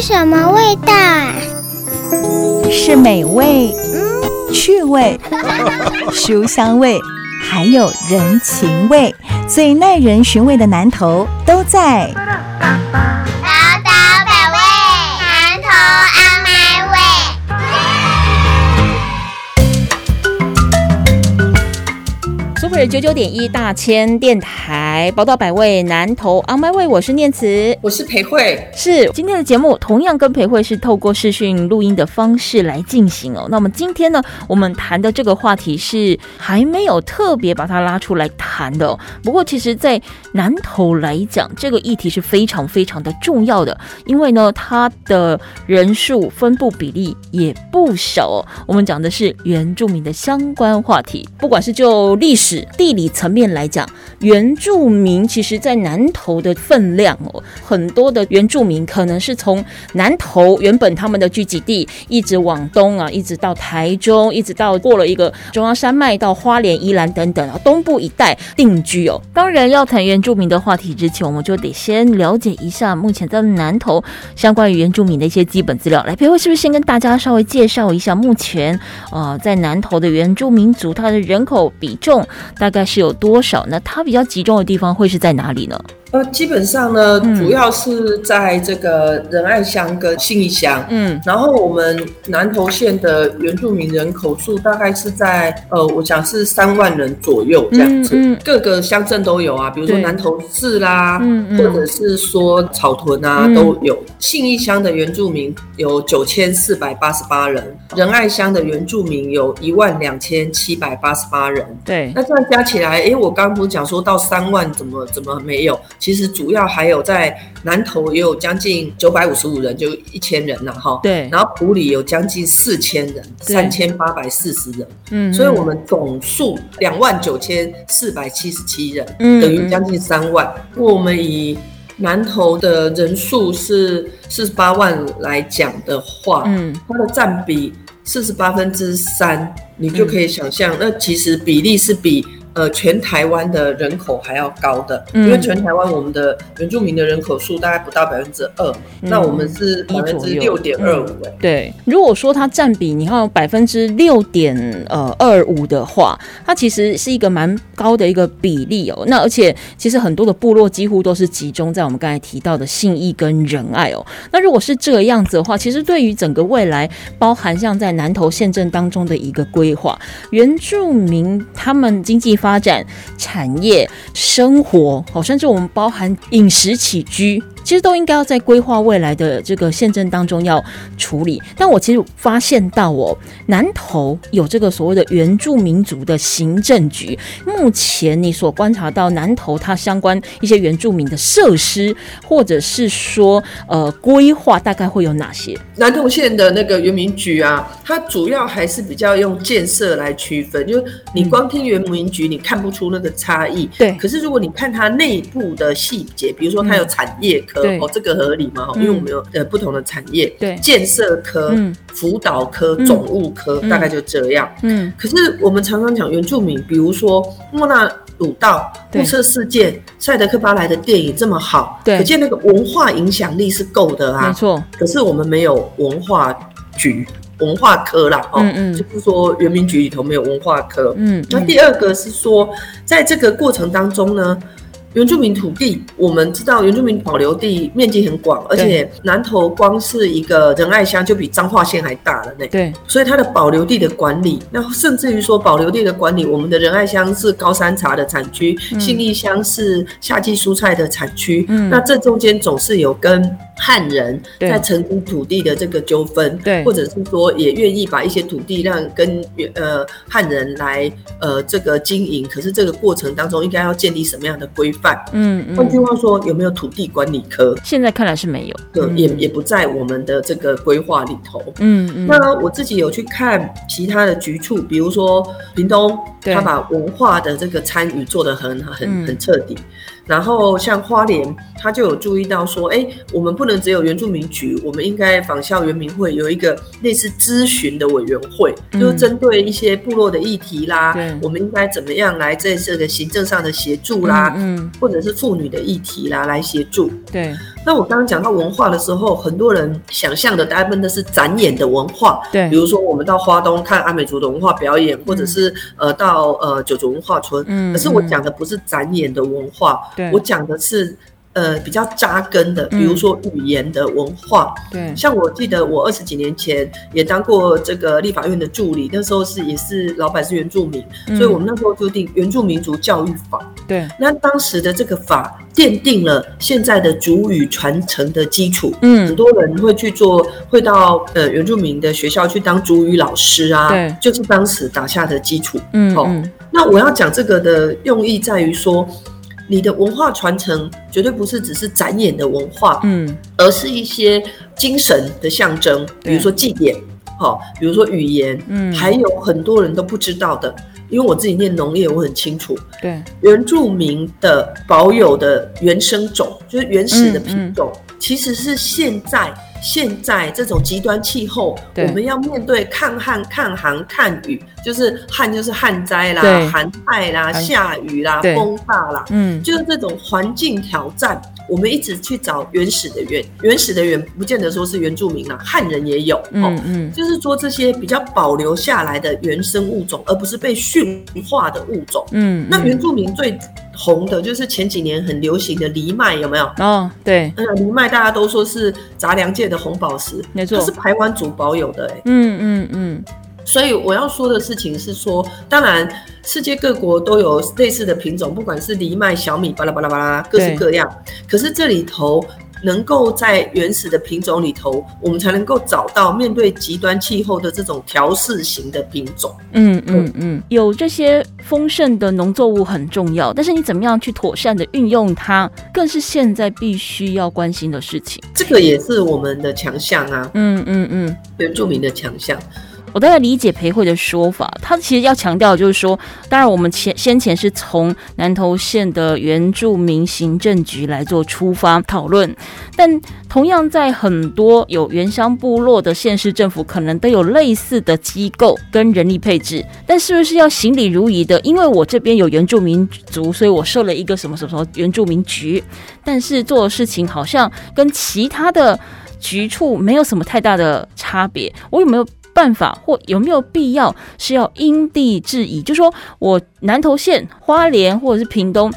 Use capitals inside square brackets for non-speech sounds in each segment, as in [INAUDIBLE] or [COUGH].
是什么味道啊？是美味、趣味、[LAUGHS] 书香味，还有人情味，最耐人寻味的南头都在。九九点一大千电台宝岛百位南投 On My Way，我是念慈，我是裴慧，是今天的节目同样跟裴慧是透过视讯录音的方式来进行哦。那么今天呢，我们谈的这个话题是还没有特别把它拉出来谈的。不过其实，在南投来讲，这个议题是非常非常的重要的，因为呢，它的人数分布比例也不少哦。我们讲的是原住民的相关话题，不管是就历史。地理层面来讲，原住民其实在南投的分量哦，很多的原住民可能是从南投原本他们的聚集地，一直往东啊，一直到台中，一直到过了一个中央山脉到花莲、宜兰等等啊，东部一带定居哦。当然，要谈原住民的话题之前，我们就得先了解一下目前在南投相关于原住民的一些基本资料。来，裴慧是不是先跟大家稍微介绍一下目前呃在南投的原住民族它的人口比重？大概是有多少？那它比较集中的地方会是在哪里呢？呃，基本上呢，主要是在这个仁爱乡跟信义乡。嗯，然后我们南投县的原住民人口数大概是在呃，我想是三万人左右这样子。嗯各个乡镇都有啊，比如说南投市啦，或者是说草屯啊都有。信义乡的原住民有九千四百八十八人，仁爱乡的原住民有一万两千七百八十八人。对，那这样加起来，哎，我刚不是讲说到三万，怎么怎么没有？其实主要还有在南投也有将近九百五十五人，就一千人了哈。对。然后埔里有将近四千人，三千八百四十人。嗯。所以我们总数两万九千四百七十七人，等于将近三万。我们以南投的人数是四十八万来讲的话，嗯，它的占比四十八分之三，你就可以想象，那其实比例是比。呃，全台湾的人口还要高的，因为全台湾我们的原住民的人口数大概不到百分之二，那我们是百分之六点二五。哎，对，如果说它占比你看百分之六点呃二五的话，它其实是一个蛮高的一个比例哦。那而且其实很多的部落几乎都是集中在我们刚才提到的信义跟仁爱哦。那如果是这个样子的话，其实对于整个未来，包含像在南投县镇当中的一个规划，原住民他们经济发发展产业、生活，好，甚至我们包含饮食起居。其实都应该要在规划未来的这个县政当中要处理，但我其实发现到哦，南投有这个所谓的原住民族的行政局。目前你所观察到南投它相关一些原住民的设施，或者是说呃规划，大概会有哪些？南投县的那个原民局啊，它主要还是比较用建设来区分，就是你光听原民局，你看不出那个差异。对。可是如果你看它内部的细节，比如说它有产业科。哦，这个合理吗？哈，因为我们有呃不同的产业，对，建设科、辅导科、总务科，大概就这样。嗯，可是我们常常讲原住民，比如说莫纳鲁道、雾社事件、赛德克巴莱的电影这么好，对，可见那个文化影响力是够的啊。没错，可是我们没有文化局、文化科啦，哦，就是说原民局里头没有文化科。嗯，那第二个是说，在这个过程当中呢。原住民土地，我们知道原住民保留地面积很广，而且南投光是一个仁爱乡就比彰化县还大了呢。对，所以它的保留地的管理，那甚至于说保留地的管理，我们的仁爱乡是高山茶的产区，信义乡是夏季蔬菜的产区，那这中间总是有跟。汉人在承租土地的这个纠纷，对，或者是说也愿意把一些土地让跟呃汉人来呃这个经营，可是这个过程当中应该要建立什么样的规范？嗯嗯。换句话说，有没有土地管理科？现在看来是没有，对，也也不在我们的这个规划里头。嗯嗯。那我自己有去看其他的局处，比如说屏东，他把文化的这个参与做得很很很彻底。然后像花莲，他就有注意到说，哎，我们不能只有原住民局，我们应该仿效原民会有一个类似咨询的委员会，就是针对一些部落的议题啦，我们应该怎么样来在这个行政上的协助啦，嗯，或者是妇女的议题啦来协助。对，那我刚刚讲到文化的时候，很多人想象的大部分都是展演的文化，对，比如说我们到花东看阿美族的文化表演，或者是呃到呃九族文化村，嗯，可是我讲的不是展演的文化，对，我讲的是。呃，比较扎根的，比如说语言的文化，对，像我记得我二十几年前也当过这个立法院的助理，那时候是也是老板是原住民，所以我们那时候就定原住民族教育法，对，那当时的这个法奠定了现在的主语传承的基础，嗯，很多人会去做，会到呃原住民的学校去当主语老师啊，对，就是当时打下的基础，嗯，好，那我要讲这个的用意在于说。你的文化传承绝对不是只是展演的文化，嗯，而是一些精神的象征，比如说祭典，好，比如说语言，嗯，还有很多人都不知道的，因为我自己念农业，我很清楚，对，原住民的保有的原生种，就是原始的品种，其实是现在。现在这种极端气候，我们要面对抗旱、抗寒、抗雨，就是旱就是旱灾啦、寒害啦、下雨啦、风大啦，嗯，就是这种环境挑战，我们一直去找原始的原，原始的原不见得说是原住民啦，汉人也有，嗯嗯，就是说这些比较保留下来的原生物种，而不是被驯化的物种，嗯，那原住民最。红的就是前几年很流行的藜麦，有没有？哦，对，嗯，藜麦大家都说是杂粮界的红宝石，没错，是台湾主保有的，哎，嗯嗯嗯。所以我要说的事情是说，当然世界各国都有类似的品种，不管是藜麦、小米，巴拉巴拉巴拉，各式各样。可是这里头。能够在原始的品种里头，我们才能够找到面对极端气候的这种调试型的品种。嗯嗯嗯，有这些丰盛的农作物很重要，但是你怎么样去妥善的运用它，更是现在必须要关心的事情。这个也是我们的强项啊。嗯嗯嗯，原住民的强项。我大概理解裴慧的说法，他其实要强调就是说，当然我们前先前是从南投县的原住民行政局来做出发讨论，但同样在很多有原乡部落的县市政府，可能都有类似的机构跟人力配置，但是不是要行礼如仪的？因为我这边有原住民族，所以我设了一个什么什么什么原住民局，但是做的事情好像跟其他的局处没有什么太大的差别，我有没有？办法或有没有必要是要因地制宜，就说我南投县、花莲或者是屏东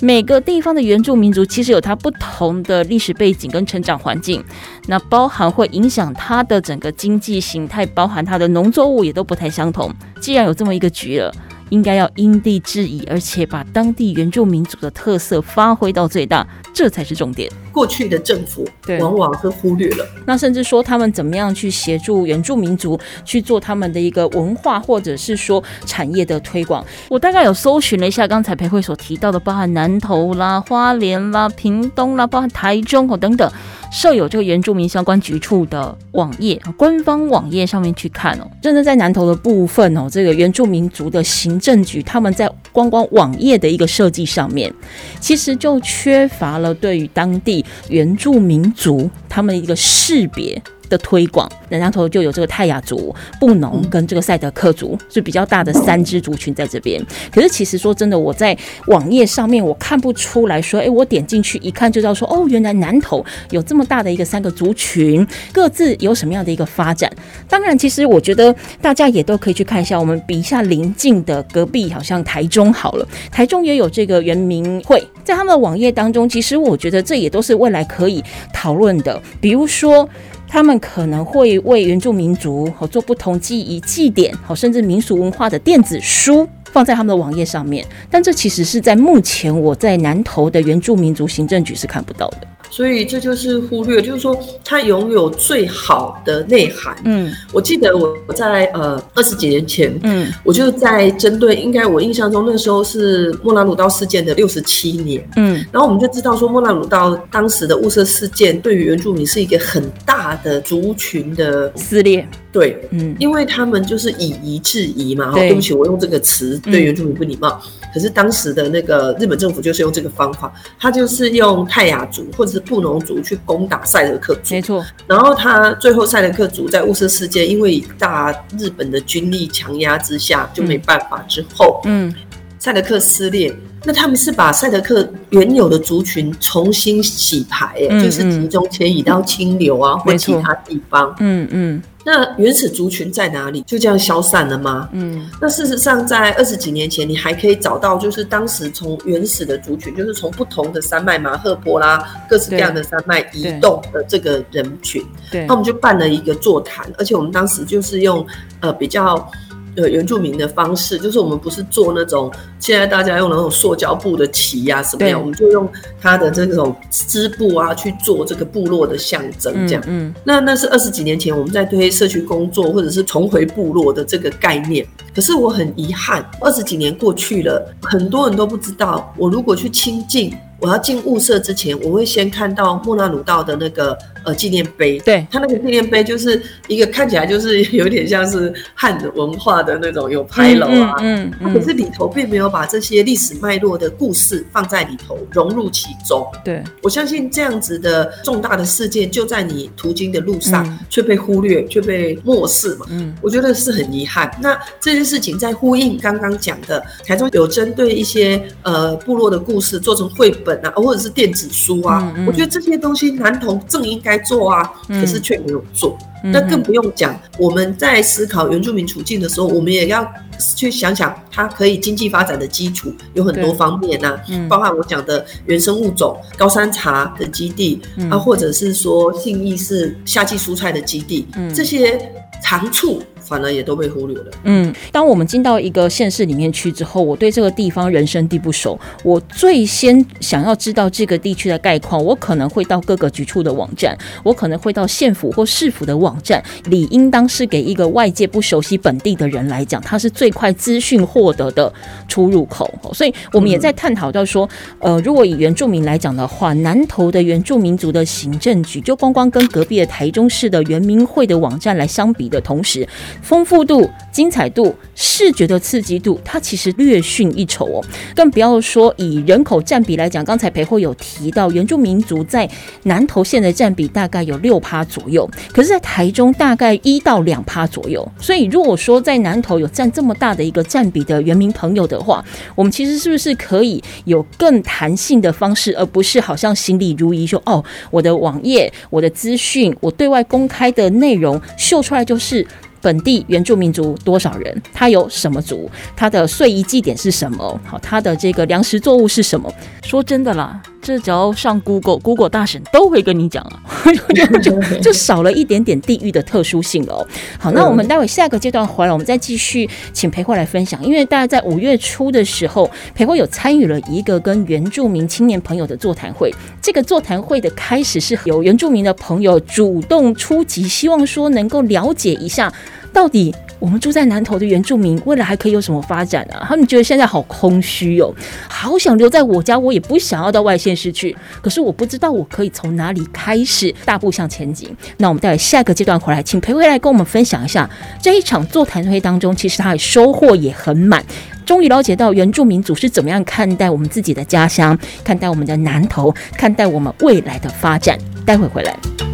每个地方的原住民族，其实有它不同的历史背景跟成长环境，那包含会影响它的整个经济形态，包含它的农作物也都不太相同。既然有这么一个局了。应该要因地制宜，而且把当地原住民族的特色发挥到最大，这才是重点。过去的政府往往是忽略了，那甚至说他们怎么样去协助原住民族去做他们的一个文化或者是说产业的推广。我大概有搜寻了一下刚才裴慧所提到的，包含南投啦、花莲啦、屏东啦，包含台中哦等等。设有这个原住民相关局处的网页，官方网页上面去看哦，真的在南投的部分哦，这个原住民族的行政局，他们在观光网页的一个设计上面，其实就缺乏了对于当地原住民族他们一个识别。的推广，南洋头就有这个泰雅族、布农跟这个赛德克族是比较大的三支族群在这边。可是其实说真的，我在网页上面我看不出来说，哎，我点进去一看就知道说，哦，原来南投有这么大的一个三个族群，各自有什么样的一个发展。当然，其实我觉得大家也都可以去看一下，我们比一下邻近的隔壁，好像台中好了，台中也有这个原民会，在他们的网页当中，其实我觉得这也都是未来可以讨论的，比如说。他们可能会为原住民族好做不同记忆祭典，好甚至民俗文化的电子书放在他们的网页上面，但这其实是在目前我在南投的原住民族行政局是看不到的。所以这就是忽略，就是说它拥有最好的内涵。嗯，我记得我在呃二十几年前，嗯，我就在针对，应该我印象中那时候是莫拉鲁道事件的六十七年，嗯，然后我们就知道说莫拉鲁道当时的雾社事件对于原住民是一个很大的族群的撕裂。对，嗯，因为他们就是以夷制夷嘛，哈，对不起，我用这个词对原住民不礼貌。可是当时的那个日本政府就是用这个方法，他就是用泰雅族或者是布农族去攻打赛德克族，没错。然后他最后赛德克族在雾社事件，因为大日本的军力强压之下就没办法，之后，嗯，赛德克撕裂。那他们是把赛德克原有的族群重新洗牌，哎，就是集中迁移到清流啊或其他地方。嗯嗯。那原始族群在哪里？就这样消散了吗？嗯。那事实上，在二十几年前，你还可以找到，就是当时从原始的族群，就是从不同的山脉，马赫波啦，各式各样的山脉移动的这个人群。对。那我们就办了一个座谈，而且我们当时就是用呃比较。呃，原住民的方式就是我们不是做那种现在大家用那种塑胶布的旗呀什么样，我们就用它的这种织布啊去做这个部落的象征，这样。嗯，那那是二十几年前我们在推社区工作或者是重回部落的这个概念。可是我很遗憾，二十几年过去了，很多人都不知道，我如果去亲近。我要进雾社之前，我会先看到莫纳鲁道的那个呃纪念碑。对，他那个纪念碑就是一个看起来就是有点像是汉文化的那种有牌楼啊，嗯嗯，可是里头并没有把这些历史脉络的故事放在里头融入其中。对，我相信这样子的重大的事件就在你途经的路上却被忽略，却被漠视嘛。嗯，我觉得是很遗憾。那这件事情在呼应刚刚讲的，台中有针对一些呃部落的故事做成绘本。啊，或者是电子书啊，我觉得这些东西男童正应该做啊，可是却没有做。那更不用讲，我们在思考原住民处境的时候，我们也要去想想，它可以经济发展的基础有很多方面呐，包含我讲的原生物种、高山茶的基地啊，或者是说信义是夏季蔬菜的基地，这些长处。反而也都被忽略了。嗯，当我们进到一个县市里面去之后，我对这个地方人生地不熟，我最先想要知道这个地区的概况，我可能会到各个局处的网站，我可能会到县府或市府的网站，理应当是给一个外界不熟悉本地的人来讲，它是最快资讯获得的出入口。所以我们也在探讨到说，呃，如果以原住民来讲的话，南投的原住民族的行政局，就光光跟隔壁的台中市的原民会的网站来相比的同时。丰富度、精彩度、视觉的刺激度，它其实略逊一筹哦。更不要说以人口占比来讲，刚才裴慧有提到，原住民族在南投县的占比大概有六趴左右，可是，在台中大概一到两趴左右。所以，如果说在南投有占这么大的一个占比的原民朋友的话，我们其实是不是可以有更弹性的方式，而不是好像行礼如仪说哦，我的网页、我的资讯、我对外公开的内容秀出来就是。本地原住民族多少人？他有什么族？他的岁仪祭典是什么？好，他的这个粮食作物是什么？说真的啦，这只要上 Google，Google 大神都会跟你讲啊，就 [LAUGHS] 就就少了一点点地域的特殊性了哦。好，那我们待会下个阶段回来，我们再继续请裴慧来分享。因为大家在五月初的时候，裴慧有参与了一个跟原住民青年朋友的座谈会。这个座谈会的开始是由原住民的朋友主动出击，希望说能够了解一下。到底我们住在南头的原住民未来还可以有什么发展啊？他们觉得现在好空虚哦，好想留在我家，我也不想要到外县市去。可是我不知道我可以从哪里开始大步向前进。那我们待会下一个阶段回来，请裴回来跟我们分享一下这一场座谈会当中，其实他的收获也很满，终于了解到原住民族是怎么样看待我们自己的家乡，看待我们的南头，看待我们未来的发展。待会回来。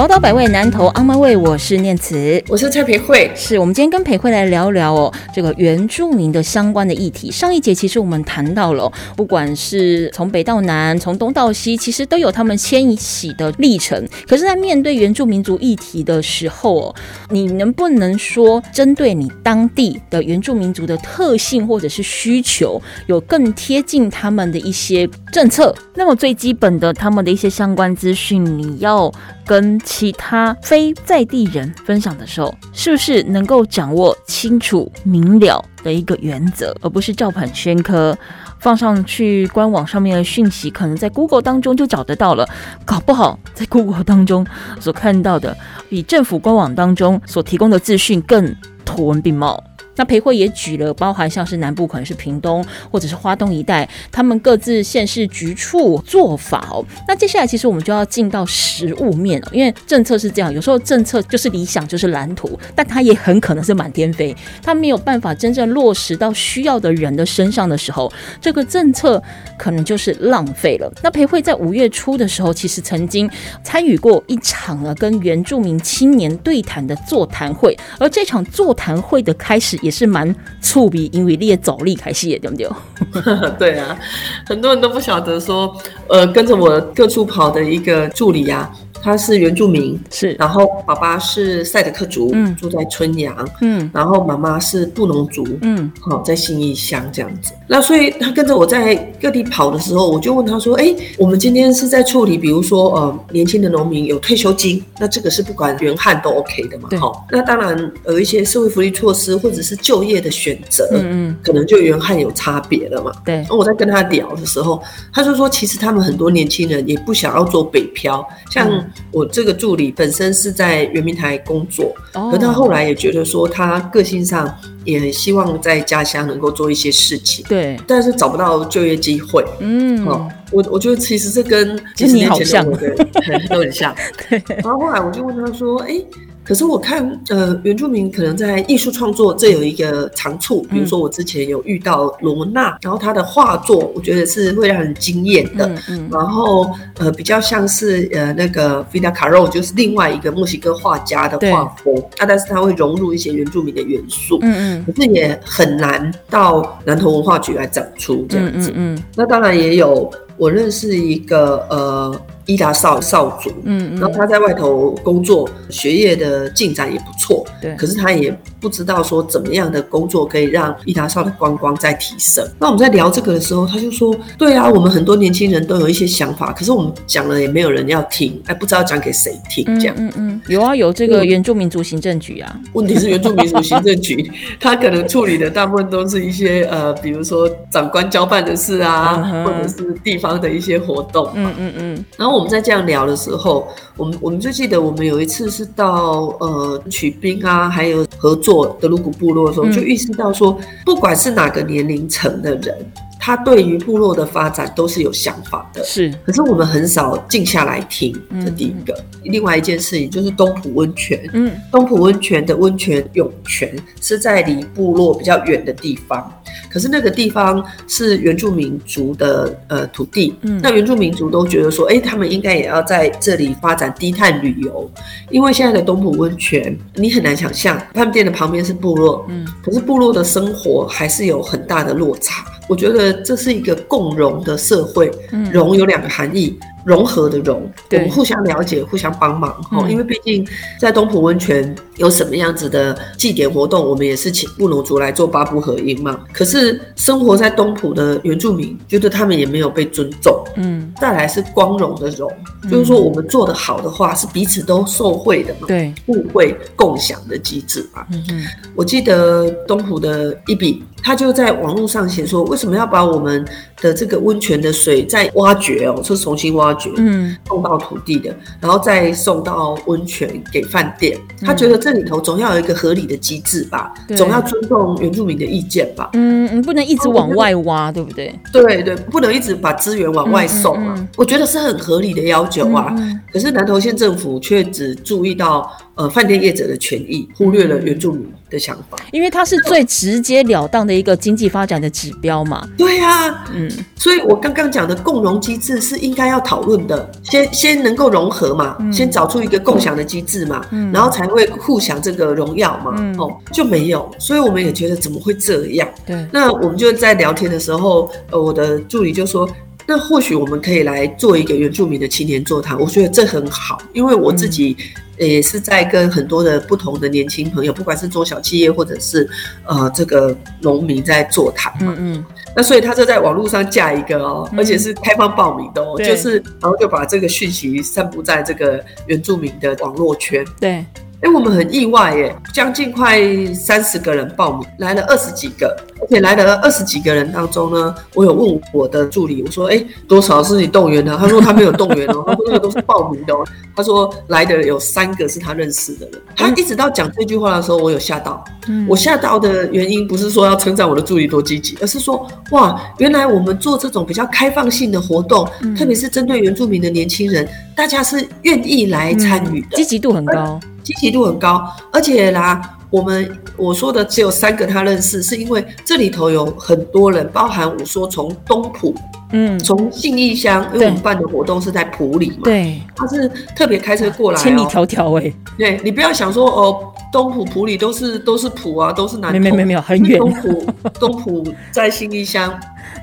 宝岛百味南投阿妈味，我是念慈，我是蔡培慧，是我们今天跟培慧来聊聊哦，这个原住民的相关的议题。上一节其实我们谈到了，不管是从北到南，从东到西，其实都有他们迁徙的历程。可是，在面对原住民族议题的时候哦，你能不能说针对你当地的原住民族的特性或者是需求，有更贴近他们的一些政策？那么最基本的，他们的一些相关资讯，你要。跟其他非在地人分享的时候，是不是能够掌握清楚明了的一个原则，而不是照本宣科，放上去官网上面的讯息，可能在 Google 当中就找得到了，搞不好在 Google 当中所看到的，比政府官网当中所提供的资讯更图文并茂。那裴慧也举了，包含像是南部可能是屏东或者是花东一带，他们各自县市局处做法哦。那接下来其实我们就要进到实物面了，因为政策是这样，有时候政策就是理想就是蓝图，但它也很可能是满天飞，它没有办法真正落实到需要的人的身上的时候，这个政策可能就是浪费了。那裴慧在五月初的时候，其实曾经参与过一场呢跟原住民青年对谈的座谈会，而这场座谈会的开始也。是蛮触鼻，因为你也走力开始，对不对？[LAUGHS] 对啊，很多人都不晓得说，呃，跟着我各处跑的一个助理呀。他是原住民，是，然后爸爸是赛德克族，嗯，住在春阳，嗯，然后妈妈是布农族，嗯，好，在新义乡这样子。那所以他跟着我在各地跑的时候，我就问他说：“哎，我们今天是在处理，比如说呃，年轻的农民有退休金，那这个是不管原汉都 OK 的嘛？好，那当然有一些社会福利措施或者是就业的选择，嗯嗯，可能就原汉有差别了嘛。对。那我在跟他聊的时候，他就说，其实他们很多年轻人也不想要做北漂，像。我这个助理本身是在圆明台工作，可他后来也觉得说，他个性上也很希望在家乡能够做一些事情，对，但是找不到就业机会。嗯，哦，我我觉得其实这跟几十年前的我都很像。[LAUGHS] 对，然后后来我就问他说，哎。可是我看，呃，原住民可能在艺术创作这有一个长处，比如说我之前有遇到罗娜，然后她的画作，我觉得是会让人惊艳的。嗯嗯。然后，呃，比较像是呃那个 Fida Caro，就是另外一个墨西哥画家的画风，啊，但是他会融入一些原住民的元素。嗯嗯。可是也很难到南投文化局来展出这样子。嗯嗯。那当然也有，我认识一个呃。伊达少少主，嗯，然后他在外头工作，学业的进展也不错，对。可是他也不知道说怎么样的工作可以让伊达少的观光再提升。那我们在聊这个的时候，他就说：“对啊，我们很多年轻人都有一些想法，可是我们讲了也没有人要听，哎，不知道讲给谁听。”这样，嗯嗯，有啊，有这个原住民族行政局啊。问题是原住民族行政局，[LAUGHS] 他可能处理的大部分都是一些呃，比如说长官交办的事啊，或者是地方的一些活动。嗯嗯嗯，然后。我们在这样聊的时候，我们我们就记得我们有一次是到呃取兵啊，还有合作德鲁古部落的时候，就意识到说，不管是哪个年龄层的人。他对于部落的发展都是有想法的，是。可是我们很少静下来听，这第一个。另外一件事情就是东浦温泉，嗯，东浦温泉的温泉涌泉是在离部落比较远的地方，可是那个地方是原住民族的呃土地，嗯，那原住民族都觉得说，哎，他们应该也要在这里发展低碳旅游，因为现在的东浦温泉你很难想象，饭店的旁边是部落，嗯，可是部落的生活还是有很大的落差。我觉得这是一个共荣的社会，荣有两个含义。融合的融，我们互相了解，互相帮忙哈。因为毕竟在东浦温泉有什么样子的祭典活动，我们也是请布农族来做八部合音嘛。可是生活在东浦的原住民觉得他们也没有被尊重。嗯，再来是光荣的荣，就是说我们做的好的话是彼此都受惠的嘛。对，互惠共享的机制嘛。嗯嗯，我记得东浦的一笔，他就在网络上写说，为什么要把我们的这个温泉的水再挖掘哦，是重新挖。嗯，送到土地的，然后再送到温泉给饭店。他觉得这里头总要有一个合理的机制吧，总要尊重原住民的意见吧。嗯，你不能一直往外挖，对不对？对对，不能一直把资源往外送啊。我觉得是很合理的要求啊。可是南投县政府却只注意到呃饭店业者的权益，忽略了原住民。的想法，因为它是最直截了当的一个经济发展的指标嘛。对啊，嗯，所以我刚刚讲的共融机制是应该要讨论的，先先能够融合嘛，先找出一个共享的机制嘛，然后才会互享这个荣耀嘛。哦，就没有，所以我们也觉得怎么会这样？对，那我们就在聊天的时候，呃，我的助理就说。那或许我们可以来做一个原住民的青年座谈，我觉得这很好，因为我自己也是在跟很多的不同的年轻朋友，不管是中小企业或者是呃这个农民在座谈嘛。嗯嗯。那所以他就在网络上架一个哦，而且是开放报名的哦，就是然后就把这个讯息散布在这个原住民的网络圈。对。哎，我们很意外耶，将近快三十个人报名，来了二十几个，而且来了二十几个人当中呢，我有问我的助理，我说，哎，多少是你动员的？他说他没有动员哦，[LAUGHS] 他说那个都是报名的。他说来的有三个是他认识的人。他一直到讲这句话的时候，我有吓到。我吓到的原因不是说要称赞我的助理多积极，而是说，哇，原来我们做这种比较开放性的活动，特别是针对原住民的年轻人，大家是愿意来参与的，积极度很高。积极度很高，而且啦，我们我说的只有三个他认识，是因为这里头有很多人，包含我说从东埔，嗯，从信义乡，因为我们办的活动是在埔里嘛，对，他是特别开车过来，千里迢迢哎，对你不要想说哦，东埔埔里都是都是埔啊，都是南，没没没有很远，东埔东埔在信义乡，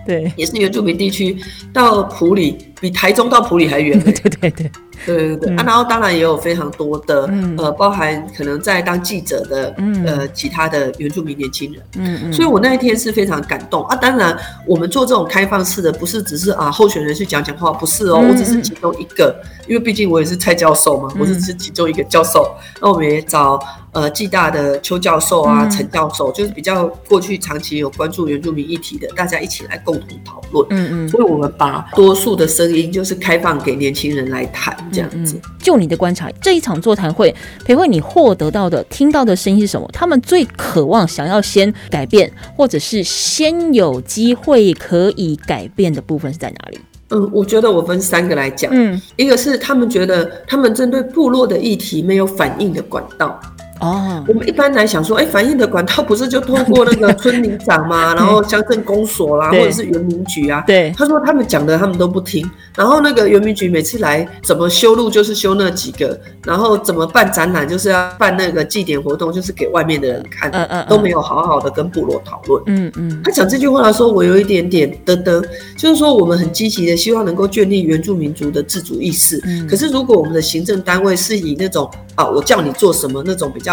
对，也是原住民地区，到普里比台中到普里还远，对 [LAUGHS] 对对。对对对。啊，然后当然也有非常多的呃，包含可能在当记者的呃其他的原住民年轻人，嗯嗯，所以我那一天是非常感动。啊。当然，我们做这种开放式的，不是只是啊候选人去讲讲话，不是哦，我只是其中一个，因为毕竟我也是蔡教授嘛，我是是其中一个教授。那我们也找。呃，暨大的邱教授啊，陈教授，就是比较过去长期有关注原住民议题的，大家一起来共同讨论。嗯嗯，所以我们把多数的声音就是开放给年轻人来谈，这样子。就你的观察，这一场座谈会，培慧你获得到的、听到的声音是什么？他们最渴望想要先改变，或者是先有机会可以改变的部分是在哪里？嗯，我觉得我分三个来讲。嗯，一个是他们觉得他们针对部落的议题没有反应的管道。哦，我们一般来想说，哎，反映的管道不是就通过那个村里长嘛，[LAUGHS] 然后乡镇公所啦，或者是园民局啊。对，他说他们讲的他们都不听，然后那个园民局每次来怎么修路就是修那几个，然后怎么办展览就是要办那个祭典活动，就是给外面的人看，嗯嗯，都没有好好的跟部落讨论。嗯嗯，他讲这句话的时候，我有一点点噔噔，就是说我们很积极的希望能够建立原住民族的自主意识，可是如果我们的行政单位是以那种啊我叫你做什么那种比较。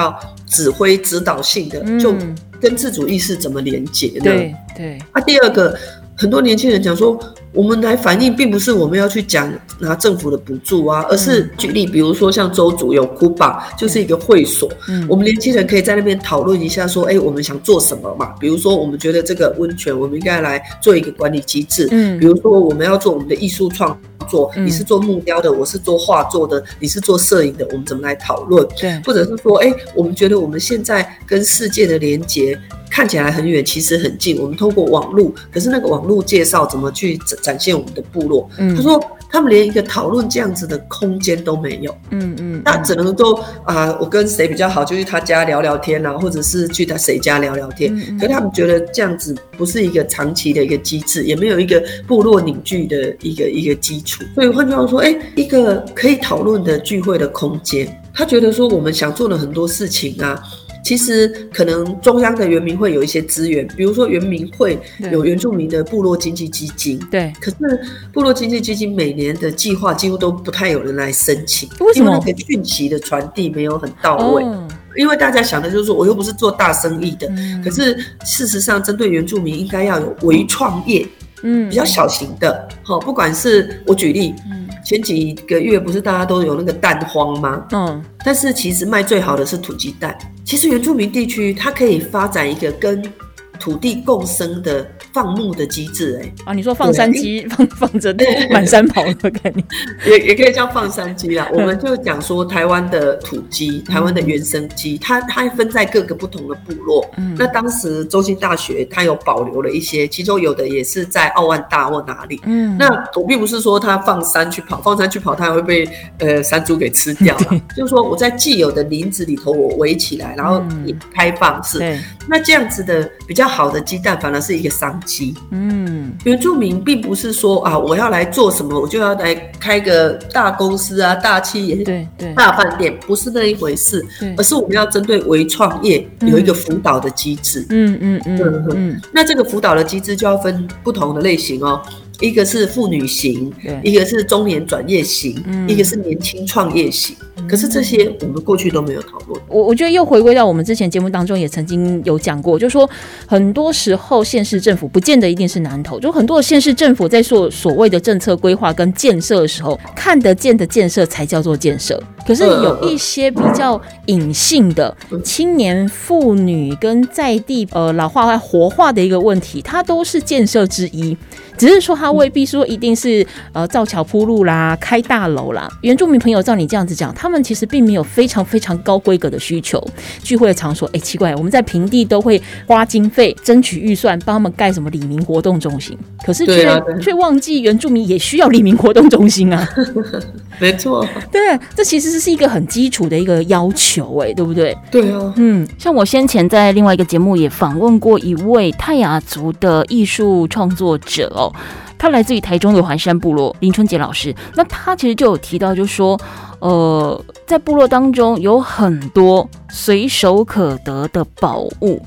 指挥指导性的，就跟自主意识怎么连接呢？对对。啊，第二个，很多年轻人讲说，我们来反映，并不是我们要去讲拿政府的补助啊，而是举例，比如说像周主有库巴，就是一个会所，嗯，我们年轻人可以在那边讨论一下，说，哎，我们想做什么嘛？比如说，我们觉得这个温泉，我们应该来做一个管理机制，嗯，比如说我们要做我们的艺术创。作你是做木雕的，我是做画作的，你是做摄影的，我们怎么来讨论？对，或者是说，哎，我们觉得我们现在跟世界的连接看起来很远，其实很近。我们通过网络，可是那个网络介绍怎么去展现我们的部落？他说。他们连一个讨论这样子的空间都没有，嗯嗯，那只能够啊，我跟谁比较好，就去他家聊聊天啊，或者是去他谁家聊聊天。可是他们觉得这样子不是一个长期的一个机制，也没有一个部落凝聚的一个一个基础。所以换句话说，哎，一个可以讨论的聚会的空间，他觉得说我们想做的很多事情啊。其实可能中央的原民会有一些资源，比如说原民会有原住民的部落经济基金，对。可是部落经济基金每年的计划几乎都不太有人来申请，为什么？那个讯息的传递没有很到位。因为大家想的就是说，我又不是做大生意的，可是事实上针对原住民应该要有微创业，嗯，比较小型的，好，不管是我举例，嗯。前几个月不是大家都有那个蛋荒吗？嗯，但是其实卖最好的是土鸡蛋。其实原住民地区它可以发展一个跟土地共生的放牧的机制，哎，啊，你说放山鸡放 [LAUGHS] 放着满山跑的概念，[LAUGHS] 也也可以叫放山鸡啦。我们就讲说台湾的土鸡，台湾的原生鸡，它它分在各个不同的部落。嗯，那当时中兴大学它有保留了一些，其中有的也是在奥万大或哪里。嗯，那我并不是说它放山去跑，放山去跑它会被呃山猪给吃掉了。就是说我在既有的林子里头我围起来，然后开放式。那这样子的比较好的鸡蛋，反而是一个商机。嗯，原住民并不是说啊，我要来做什么，我就要来开个大公司啊、大企业、对对、大饭店，不是那一回事。而是我们要针对微创业有一个辅导的机制。嗯嗯嗯嗯。那这个辅导的机制就要分不同的类型哦。一个是妇女型，一个是中年转业型，一个是年轻创业型。可是这些我们过去都没有讨论。我我觉得又回归到我们之前节目当中也曾经有讲过，就是说很多时候县市政府不见得一定是南投，就很多县市政府在做所谓的政策规划跟建设的时候，看得见的建设才叫做建设。可是有一些比较隐性的青年妇女跟在地呃老化和活化的一个问题，它都是建设之一。只是说，他未必说一定是呃造桥铺路啦、开大楼啦。原住民朋友照你这样子讲，他们其实并没有非常非常高规格的需求。聚会的场所，哎，奇怪，我们在平地都会花经费、争取预算，帮他们盖什么李明活动中心，[LAUGHS] 可是却却忘记原住民也需要李明活动中心啊。[LAUGHS] 没错，对，这其实是一个很基础的一个要求，哎，对不对？对啊，嗯，像我先前在另外一个节目也访问过一位泰雅族的艺术创作者哦。他来自于台中的环山部落，林春杰老师。那他其实就有提到，就说，呃，在部落当中有很多随手可得的宝物。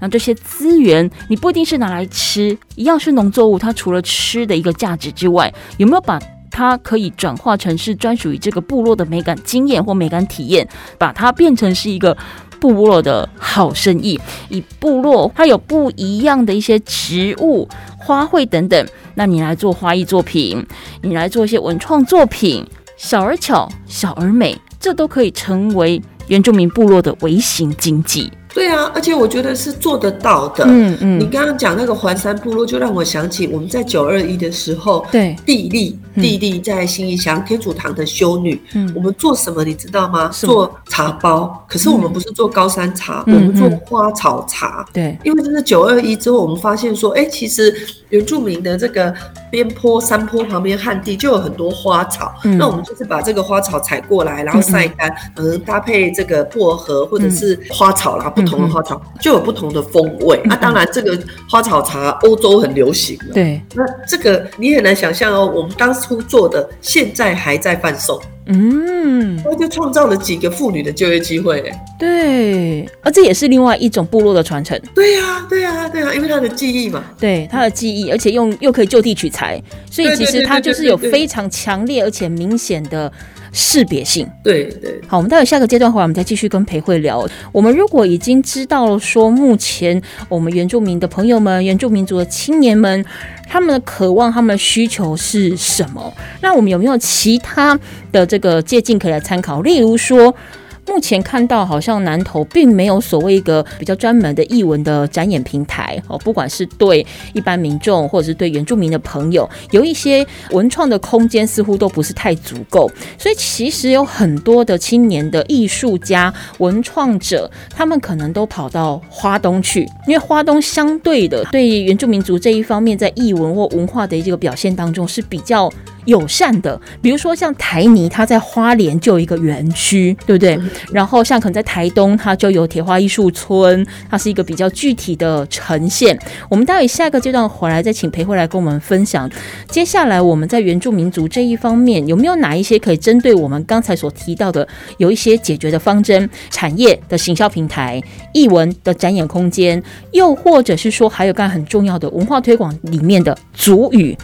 那这些资源，你不一定是拿来吃，一样是农作物。它除了吃的一个价值之外，有没有把它可以转化成是专属于这个部落的美感经验或美感体验，把它变成是一个部落的好生意？以部落它有不一样的一些植物。花卉等等，那你来做花艺作品，你来做一些文创作品，小而巧，小而美，这都可以成为原住民部落的微型经济。对啊，而且我觉得是做得到的。嗯嗯，你刚刚讲那个环山部落，就让我想起我们在九二一的时候，对，地利地利在新义乡天主堂的修女，嗯，我们做什么你知道吗？做茶包，可是我们不是做高山茶，我们做花草茶。对，因为这是九二一之后，我们发现说，哎，其实原住民的这个边坡山坡旁边旱地就有很多花草，那我们就是把这个花草采过来，然后晒干，嗯，搭配这个薄荷或者是花草啦。不同的花草就有不同的风味。那当然，这个花草茶欧洲很流行了。对，那这个你很难想象哦。我们当初做的，现在还在贩售。嗯，那就创造了几个妇女的就业机会。对，而这也是另外一种部落的传承。对呀，对呀，对呀，因为他的记忆嘛。对，他的记忆，而且用又可以就地取材，所以其实他就是有非常强烈而且明显的。识别性，对对，好，我们待会下个阶段回来，我们再继续跟裴慧聊。我们如果已经知道了说，目前我们原住民的朋友们、原住民族的青年们，他们的渴望、他们的需求是什么？那我们有没有其他的这个借鉴可以来参考？例如说。目前看到好像南投并没有所谓一个比较专门的译文的展演平台哦，不管是对一般民众或者是对原住民的朋友，有一些文创的空间似乎都不是太足够，所以其实有很多的青年的艺术家、文创者，他们可能都跑到花东去，因为花东相对的对原住民族这一方面在艺文或文化的这个表现当中是比较。友善的，比如说像台泥，它在花莲就有一个园区，对不对？然后像可能在台东，它就有铁花艺术村，它是一个比较具体的呈现。我们待会下一个阶段回来再请裴慧来跟我们分享。接下来我们在原住民族这一方面有没有哪一些可以针对我们刚才所提到的有一些解决的方针？产业的行销平台、艺文的展演空间，又或者是说还有刚才很重要的文化推广里面的主语。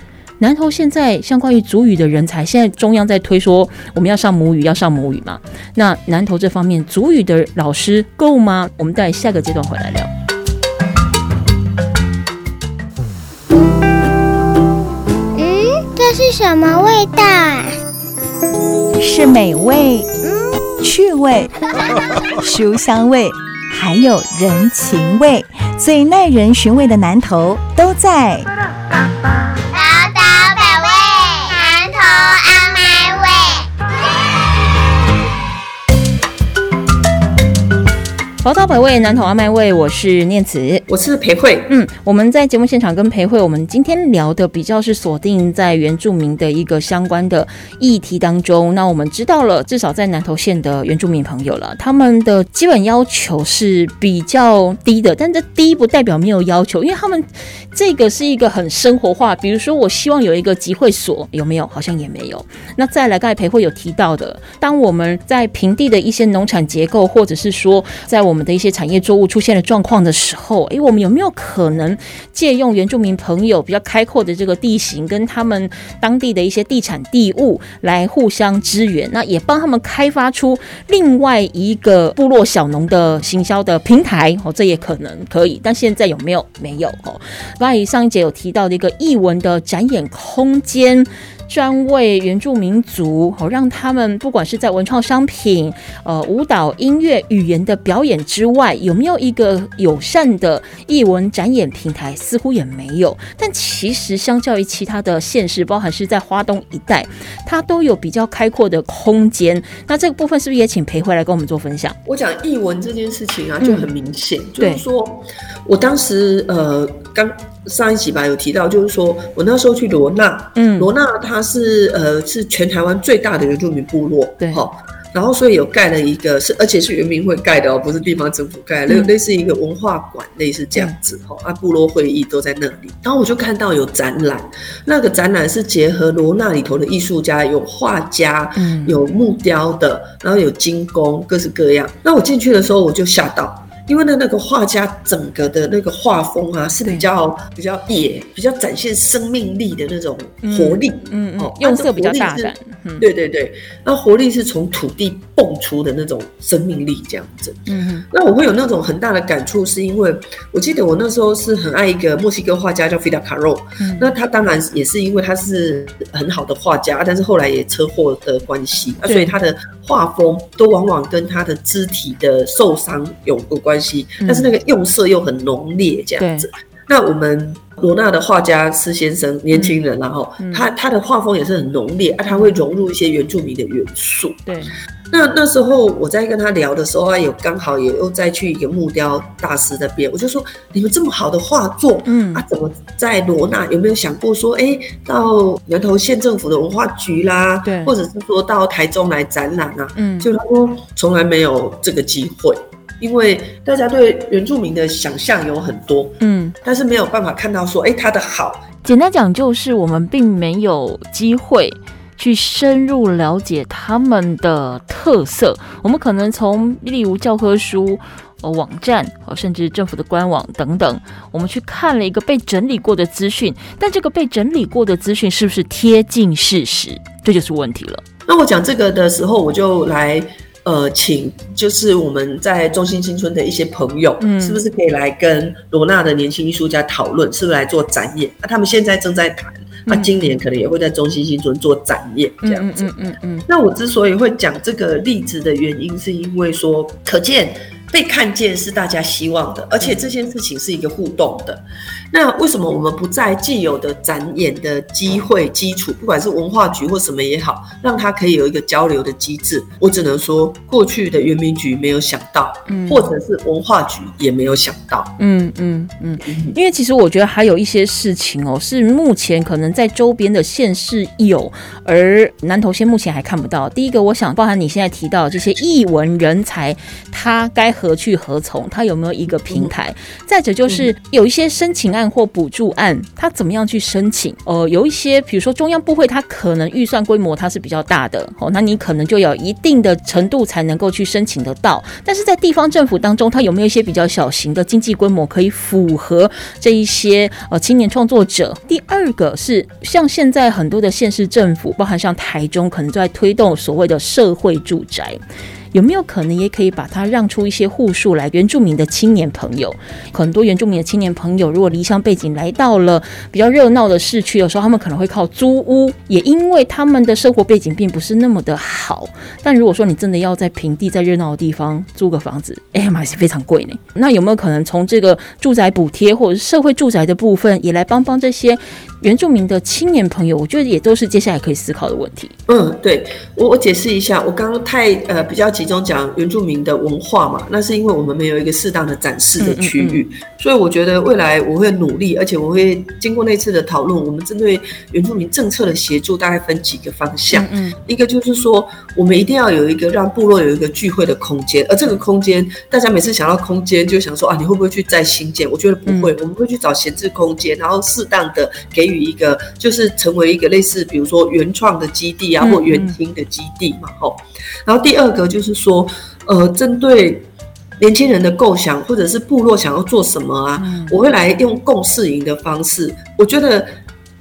南投现在像关于主语的人才，现在中央在推说我们要上母语，要上母语嘛？那南投这方面主语的老师够吗？我们待下个阶段回来聊。嗯，这是什么味道？是美味、嗯趣味、[LAUGHS] 书香味。还有人情味，最耐人寻味的南投都在。宝岛百味，南投阿麦味，我是念慈，我是裴慧。嗯，我们在节目现场跟裴慧，我们今天聊的比较是锁定在原住民的一个相关的议题当中。那我们知道了，至少在南投县的原住民朋友了，他们的基本要求是比较低的，但这低不代表没有要求，因为他们这个是一个很生活化。比如说，我希望有一个集会所，有没有？好像也没有。那再来，刚才裴慧有提到的，当我们在平地的一些农产结构，或者是说在我我们的一些产业作物出现了状况的时候，诶，我们有没有可能借用原住民朋友比较开阔的这个地形，跟他们当地的一些地产地物来互相支援？那也帮他们开发出另外一个部落小农的行销的平台哦，这也可能可以。但现在有没有？没有哦。那上一节有提到的一个译文的展演空间。专为原住民族哦，让他们不管是在文创商品、呃舞蹈、音乐、语言的表演之外，有没有一个友善的艺文展演平台？似乎也没有。但其实相较于其他的县市，包含是在花东一带，它都有比较开阔的空间。那这个部分是不是也请裴回来跟我们做分享？我讲译文这件事情啊，就很明显，就是说我当时呃刚。上一集吧有提到，就是说我那时候去罗纳，嗯，罗纳它是呃是全台湾最大的原住民部落，对，哈，然后所以有盖了一个是，而且是原民会盖的哦，不是地方政府盖，类类似一个文化馆，类似这样子，哈，啊，部落会议都在那里，然后我就看到有展览，那个展览是结合罗纳里头的艺术家，有画家，嗯，有木雕的，然后有金工，各式各样，那我进去的时候我就吓到。因为呢，那个画家整个的那个画风啊，是比较比较野，比较展现生命力的那种活力，嗯嗯，用色比较大胆，对对对，那活力是从土地蹦出的那种生命力，这样子。嗯，那我会有那种很大的感触，是因为我记得我那时候是很爱一个墨西哥画家叫菲达卡肉，那他当然也是因为他是很好的画家，但是后来也车祸的关系，所以他的画风都往往跟他的肢体的受伤有有关。但是那个用色又很浓烈，这样子。那我们罗纳的画家施先生，年轻人，然后他他的画风也是很浓烈啊，他会融入一些原住民的元素。对。那那时候我在跟他聊的时候，他有刚好也又再去一个木雕大师那边，我就说你们这么好的画作，嗯啊，怎么在罗纳有没有想过说，哎，到南投县政府的文化局啦，对，或者是说到台中来展览啊？嗯，就他说从来没有这个机会。因为大家对原住民的想象有很多，嗯，但是没有办法看到说，哎，他的好。简单讲，就是我们并没有机会去深入了解他们的特色。我们可能从例如教科书、呃网站，呃甚至政府的官网等等，我们去看了一个被整理过的资讯，但这个被整理过的资讯是不是贴近事实，这就是问题了。那我讲这个的时候，我就来。呃，请就是我们在中心新村的一些朋友，嗯，是不是可以来跟罗娜的年轻艺术家讨论，是不是来做展演？那他们现在正在谈，那今年可能也会在中心新村做展演，这样子。嗯嗯嗯。那我之所以会讲这个例子的原因，是因为说，可见。被看见是大家希望的，而且这件事情是一个互动的。那为什么我们不在既有的展演的机会基础，不管是文化局或什么也好，让它可以有一个交流的机制？我只能说，过去的原民局没有想到，嗯，或者是文化局也没有想到，嗯嗯嗯。因为其实我觉得还有一些事情哦，是目前可能在周边的县市有，而南投县目前还看不到。第一个，我想包含你现在提到这些艺文人才，他该。何去何从？他有没有一个平台？再者就是有一些申请案或补助案，他怎么样去申请？呃，有一些比如说中央部会，它可能预算规模它是比较大的哦，那你可能就有一定的程度才能够去申请得到。但是在地方政府当中，它有没有一些比较小型的经济规模可以符合这一些呃青年创作者？第二个是像现在很多的县市政府，包含像台中，可能在推动所谓的社会住宅。有没有可能也可以把它让出一些户数来？原住民的青年朋友，很多原住民的青年朋友，如果离乡背景来到了比较热闹的市区的时候，他们可能会靠租屋，也因为他们的生活背景并不是那么的好。但如果说你真的要在平地、在热闹的地方租个房子，[LAUGHS] 哎呀妈，是非常贵呢。那有没有可能从这个住宅补贴或者是社会住宅的部分，也来帮帮这些？原住民的青年朋友，我觉得也都是接下来可以思考的问题。嗯，对我我解释一下，我刚刚太呃比较集中讲原住民的文化嘛，那是因为我们没有一个适当的展示的区域，所以我觉得未来我会努力，而且我会经过那次的讨论，我们针对原住民政策的协助大概分几个方向。嗯，一个就是说，我们一定要有一个让部落有一个聚会的空间，而这个空间，大家每次想到空间就想说啊，你会不会去再新建？我觉得不会，我们会去找闲置空间，然后适当的给。于一个就是成为一个类似，比如说原创的基地啊，或原听的基地嘛，吼。然后第二个就是说，呃，针对年轻人的构想，或者是部落想要做什么啊，我会来用共事营的方式，我觉得。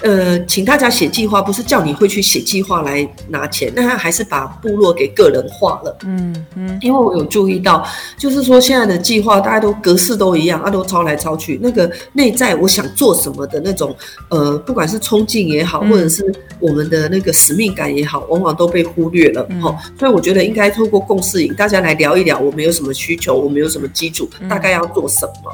呃，请大家写计划，不是叫你会去写计划来拿钱，那他还是把部落给个人化了。嗯嗯，因为我有注意到，就是说现在的计划大家都格式都一样，啊，都抄来抄去，那个内在我想做什么的那种，呃，不管是冲劲也好，或者是我们的那个使命感也好，往往都被忽略了。哈，所以我觉得应该透过共识营，大家来聊一聊，我们有什么需求，我们有什么基础，大概要做什么。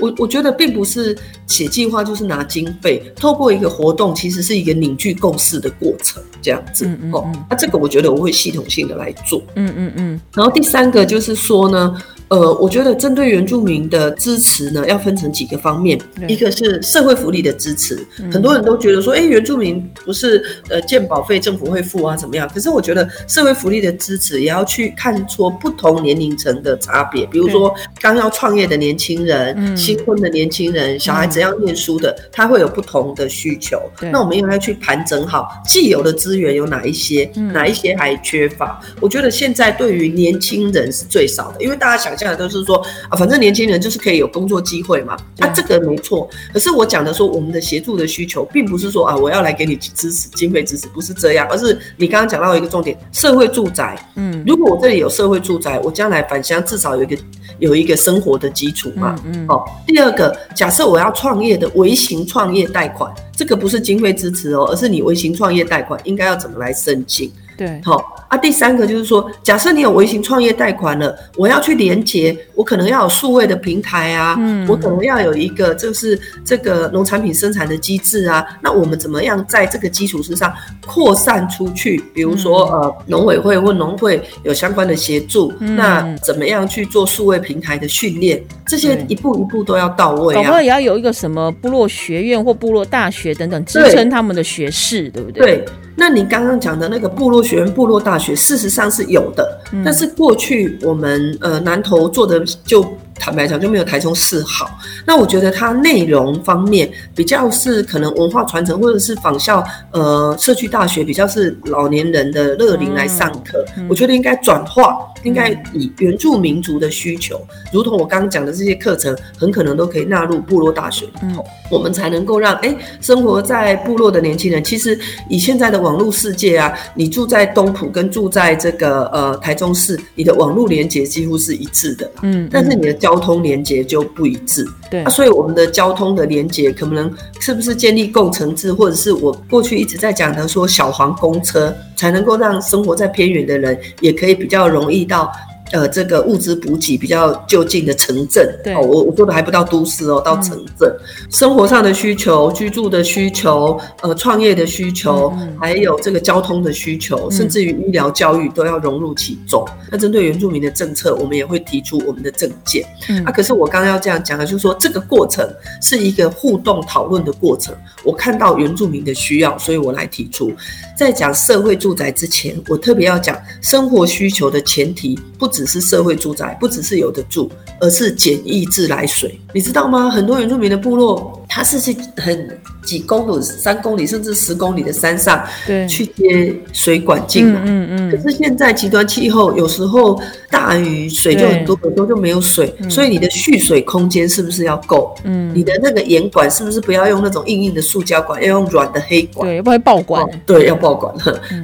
我我觉得并不是写计划就是拿经费，透过一个活动，其实是一个凝聚共识的过程，这样子哦。那这个我觉得我会系统性的来做。嗯嗯嗯。然后第三个就是说呢。呃，我觉得针对原住民的支持呢，要分成几个方面。一个是社会福利的支持，很多人都觉得说，哎，原住民不是呃健保费政府会付啊，怎么样？可是我觉得社会福利的支持也要去看出不同年龄层的差别。比如说刚要创业的年轻人、新婚的年轻人、小孩子要念书的，他会有不同的需求。那我们应该去盘整好既有的资源有哪一些，哪一些还缺乏？我觉得现在对于年轻人是最少的，因为大家想。现在都是说啊，反正年轻人就是可以有工作机会嘛，啊，这个没错。可是我讲的说，我们的协助的需求，并不是说啊，我要来给你支持经费支持，不是这样，而是你刚刚讲到一个重点，社会住宅。嗯，如果我这里有社会住宅，我将来返乡至少有一个有一个生活的基础嘛。嗯，哦，第二个，假设我要创业的微型创业贷款，这个不是经费支持哦，而是你微型创业贷款应该要怎么来申请？对，好啊。第三个就是说，假设你有微型创业贷款了，我要去连接，我可能要有数位的平台啊，嗯，我可能要有一个就是这个农产品生产的机制啊。那我们怎么样在这个基础之上扩散出去？比如说，呃，农委会或农会有相关的协助，那怎么样去做数位平台的训练？这些一步一步都要到位啊。搞不好也要有一个什么部落学院或部落大学等等支撑他们的学士，对不对？对。那你刚刚讲的那个部落学院、部落大学，事实上是有的，但是过去我们呃南投做的就。坦白讲就没有台中市好。那我觉得它内容方面比较是可能文化传承，或者是仿效呃社区大学比较是老年人的乐龄来上课。我觉得应该转化，应该以原住民族的需求，如同我刚刚讲的这些课程，很可能都可以纳入部落大学里头，我们才能够让哎生活在部落的年轻人，其实以现在的网络世界啊，你住在东埔跟住在这个呃台中市，你的网络连接几乎是一致的，嗯，但是你的交交通连接就不一致，对，所以我们的交通的连接可能是不是建立共乘制，或者是我过去一直在讲的说小黄公车，才能够让生活在偏远的人也可以比较容易到。呃，这个物资补给比较就近的城镇，哦，我我说的还不到都市哦，到城镇，生活上的需求、居住的需求、呃，创业的需求，还有这个交通的需求，甚至于医疗教育都要融入其中。那针对原住民的政策，我们也会提出我们的政见。啊，可是我刚刚要这样讲的，就是说这个过程是一个互动讨论的过程。我看到原住民的需要，所以我来提出。在讲社会住宅之前，我特别要讲生活需求的前提不。只是社会住宅，不只是有的住，而是简易自来水。你知道吗？很多原住民的部落。他是去很几公里、三公里甚至十公里的山上，对，去接水管进来。嗯嗯。可是现在极端气候，有时候大雨水就很多，很多就没有水，所以你的蓄水空间是不是要够？嗯。你的那个盐管是不是不要用那种硬硬的塑胶管，要用软的黑管？对，要不然爆管。对，要爆管。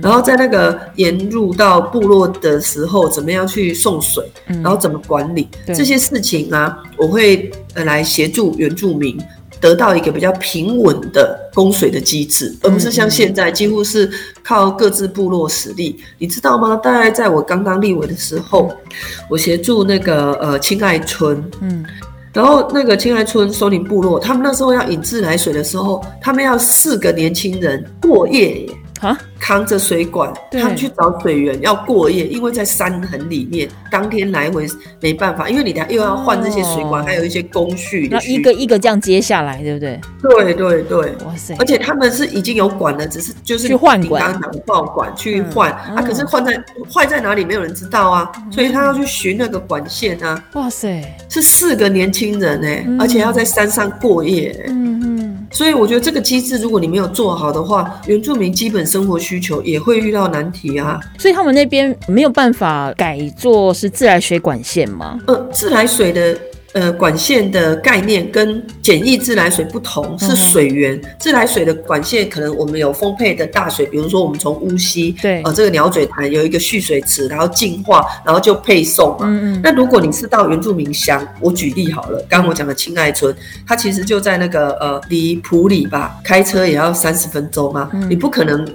然后在那个沿入到部落的时候，怎么样去送水？然后怎么管理这些事情啊？我会呃来协助原住民。得到一个比较平稳的供水的机制，而不是像现在几乎是靠各自部落实力。你知道吗？大概在我刚当立委的时候，我协助那个呃青爱村，嗯，然后那个青爱村松林部落，他们那时候要引自来水的时候，他们要四个年轻人过夜。啊，扛着水管，他们去找水源要过夜，因为在山很里面，当天来回没办法，因为你又要换这些水管，还有一些工序，那一个一个这样接下来，对不对？对对对，哇塞！而且他们是已经有管了，只是就是去换管，刚刚爆管去换。啊，可是换在坏在哪里，没有人知道啊，所以他要去寻那个管线啊。哇塞，是四个年轻人哎，而且要在山上过夜。嗯嗯，所以我觉得这个机制，如果你没有做好的话，原住民基本。生活需求也会遇到难题啊，所以他们那边没有办法改做是自来水管线吗？呃，自来水的。呃，管线的概念跟简易自来水不同，是水源。自来水的管线可能我们有丰沛的大水，比如说我们从乌溪，对，呃，这个鸟嘴潭有一个蓄水池，然后净化，然后就配送嘛。嗯嗯。那如果你是到原住民乡，我举例好了，刚刚我讲的青爱村，它其实就在那个呃离普里吧，开车也要三十分钟嘛。你不可能，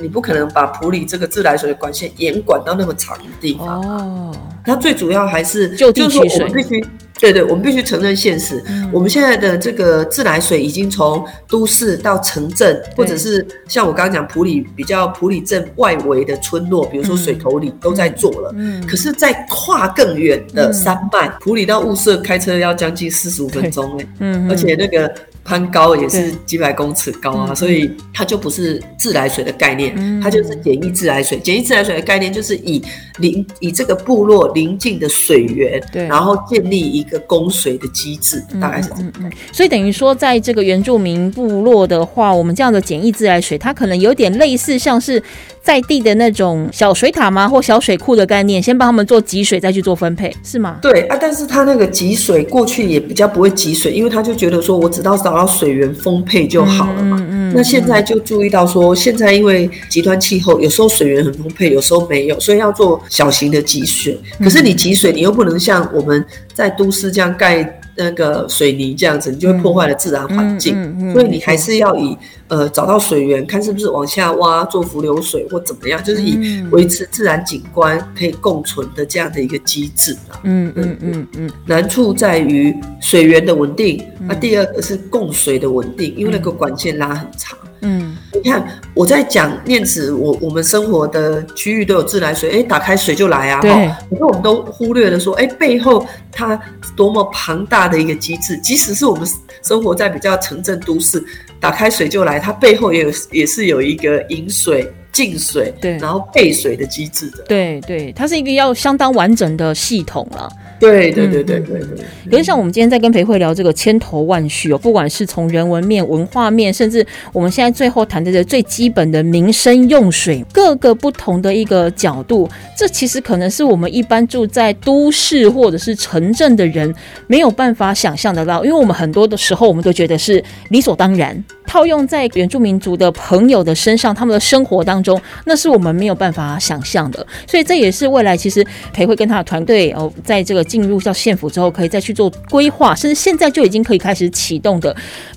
你不可能把普里这个自来水的管线延管到那么长的地方。哦。它最主要还是就是说我们必须。对对，我们必须承认现实。我们现在的这个自来水已经从都市到城镇，或者是像我刚刚讲普里比较普里镇外围的村落，比如说水头里都在做了。嗯。可是，在跨更远的山脉，普里到雾社开车要将近四十五分钟哎。嗯。而且那个攀高也是几百公尺高啊，所以它就不是自来水的概念，它就是简易自来水。简易自来水的概念就是以邻以这个部落邻近的水源，对，然后建立一。一个供水的机制，大概是这样。所以等于说，在这个原住民部落的话，我们这样的简易自来水，它可能有点类似像是在地的那种小水塔吗，或小水库的概念，先帮他们做集水，再去做分配，是吗？对啊，但是他那个集水过去也比较不会集水，因为他就觉得说我只要找到水源丰沛就好了嘛。那现在就注意到说，现在因为极端气候，有时候水源很丰沛，有时候没有，所以要做小型的集水。可是你集水，你又不能像我们在都市这样盖那个水泥这样子，你就会破坏了自然环境。所以你还是要以呃找到水源，看是不是往下挖做浮流水或怎么样，就是以维持自然景观可以共存的这样的一个机制嗯嗯嗯嗯。难处在于水源的稳定，那第二个是供水的稳定，因为那个管线拉很长。嗯，你看我在讲念子，我我们生活的区域都有自来水，哎，打开水就来啊。对。可是我们都忽略了说，哎，背后它多么庞大的一个机制，即使是我们生活在比较城镇都市，打开水就来，它背后也有也是有一个饮水、进水，对，然后备水的机制的。对对，它是一个要相当完整的系统了。对对对对对对，可是像我们今天在跟裴慧聊这个千头万绪哦，不管是从人文面、文化面，甚至我们现在最后谈的这最基本的民生用水，各个不同的一个角度，这其实可能是我们一般住在都市或者是城镇的人没有办法想象得到，因为我们很多的时候我们都觉得是理所当然。套用在原住民族的朋友的身上，他们的生活当中，那是我们没有办法想象的。所以这也是未来其实裴慧跟他的团队哦，在这个进入到县府之后，可以再去做规划，甚至现在就已经可以开始启动的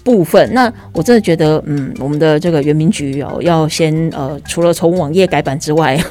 部分。那我真的觉得，嗯，我们的这个原民局哦，要先呃，除了从网页改版之外。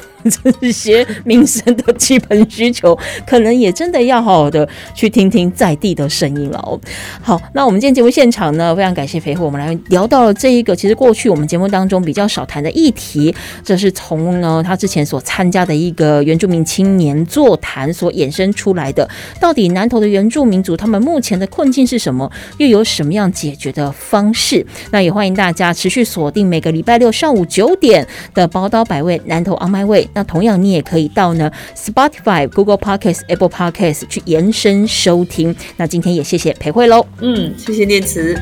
这些民生的基本需求，可能也真的要好好的去听听在地的声音了哦。好，那我们今天节目现场呢，非常感谢肥虎，我们来聊到了这一个，其实过去我们节目当中比较少谈的议题，这是从呢他之前所参加的一个原住民青年座谈所衍生出来的。到底南投的原住民族他们目前的困境是什么？又有什么样解决的方式？那也欢迎大家持续锁定每个礼拜六上午九点的宝岛百位南投 On My Way。那同样，你也可以到呢 Spotify、Google Podcast、Apple Podcast 去延伸收听。那今天也谢谢裴慧喽，嗯，谢谢念慈。